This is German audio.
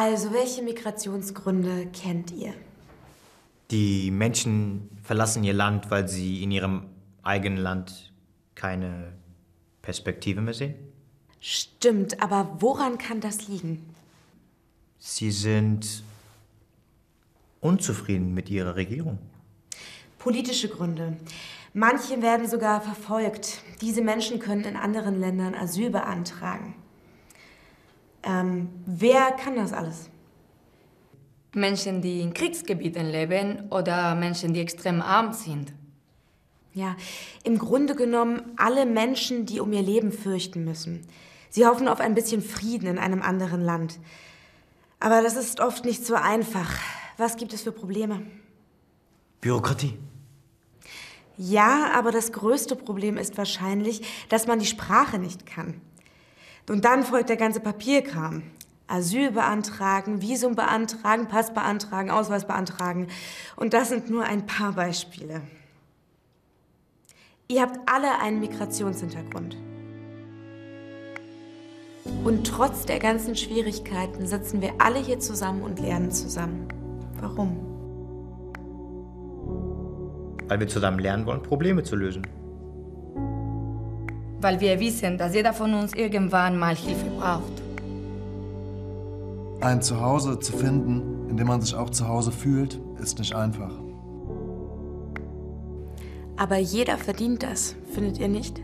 Also, welche Migrationsgründe kennt ihr? Die Menschen verlassen ihr Land, weil sie in ihrem eigenen Land keine Perspektive mehr sehen. Stimmt, aber woran kann das liegen? Sie sind unzufrieden mit ihrer Regierung. Politische Gründe. Manche werden sogar verfolgt. Diese Menschen können in anderen Ländern Asyl beantragen. Ähm, wer kann das alles? Menschen, die in Kriegsgebieten leben oder Menschen, die extrem arm sind. Ja, im Grunde genommen alle Menschen, die um ihr Leben fürchten müssen. Sie hoffen auf ein bisschen Frieden in einem anderen Land. Aber das ist oft nicht so einfach. Was gibt es für Probleme? Bürokratie. Ja, aber das größte Problem ist wahrscheinlich, dass man die Sprache nicht kann. Und dann folgt der ganze Papierkram. Asyl beantragen, Visum beantragen, Pass beantragen, Ausweis beantragen. Und das sind nur ein paar Beispiele. Ihr habt alle einen Migrationshintergrund. Und trotz der ganzen Schwierigkeiten sitzen wir alle hier zusammen und lernen zusammen. Warum? Weil wir zusammen lernen wollen, Probleme zu lösen. Weil wir wissen, dass jeder von uns irgendwann mal Hilfe braucht. Ein Zuhause zu finden, in dem man sich auch zu Hause fühlt, ist nicht einfach. Aber jeder verdient das, findet ihr nicht?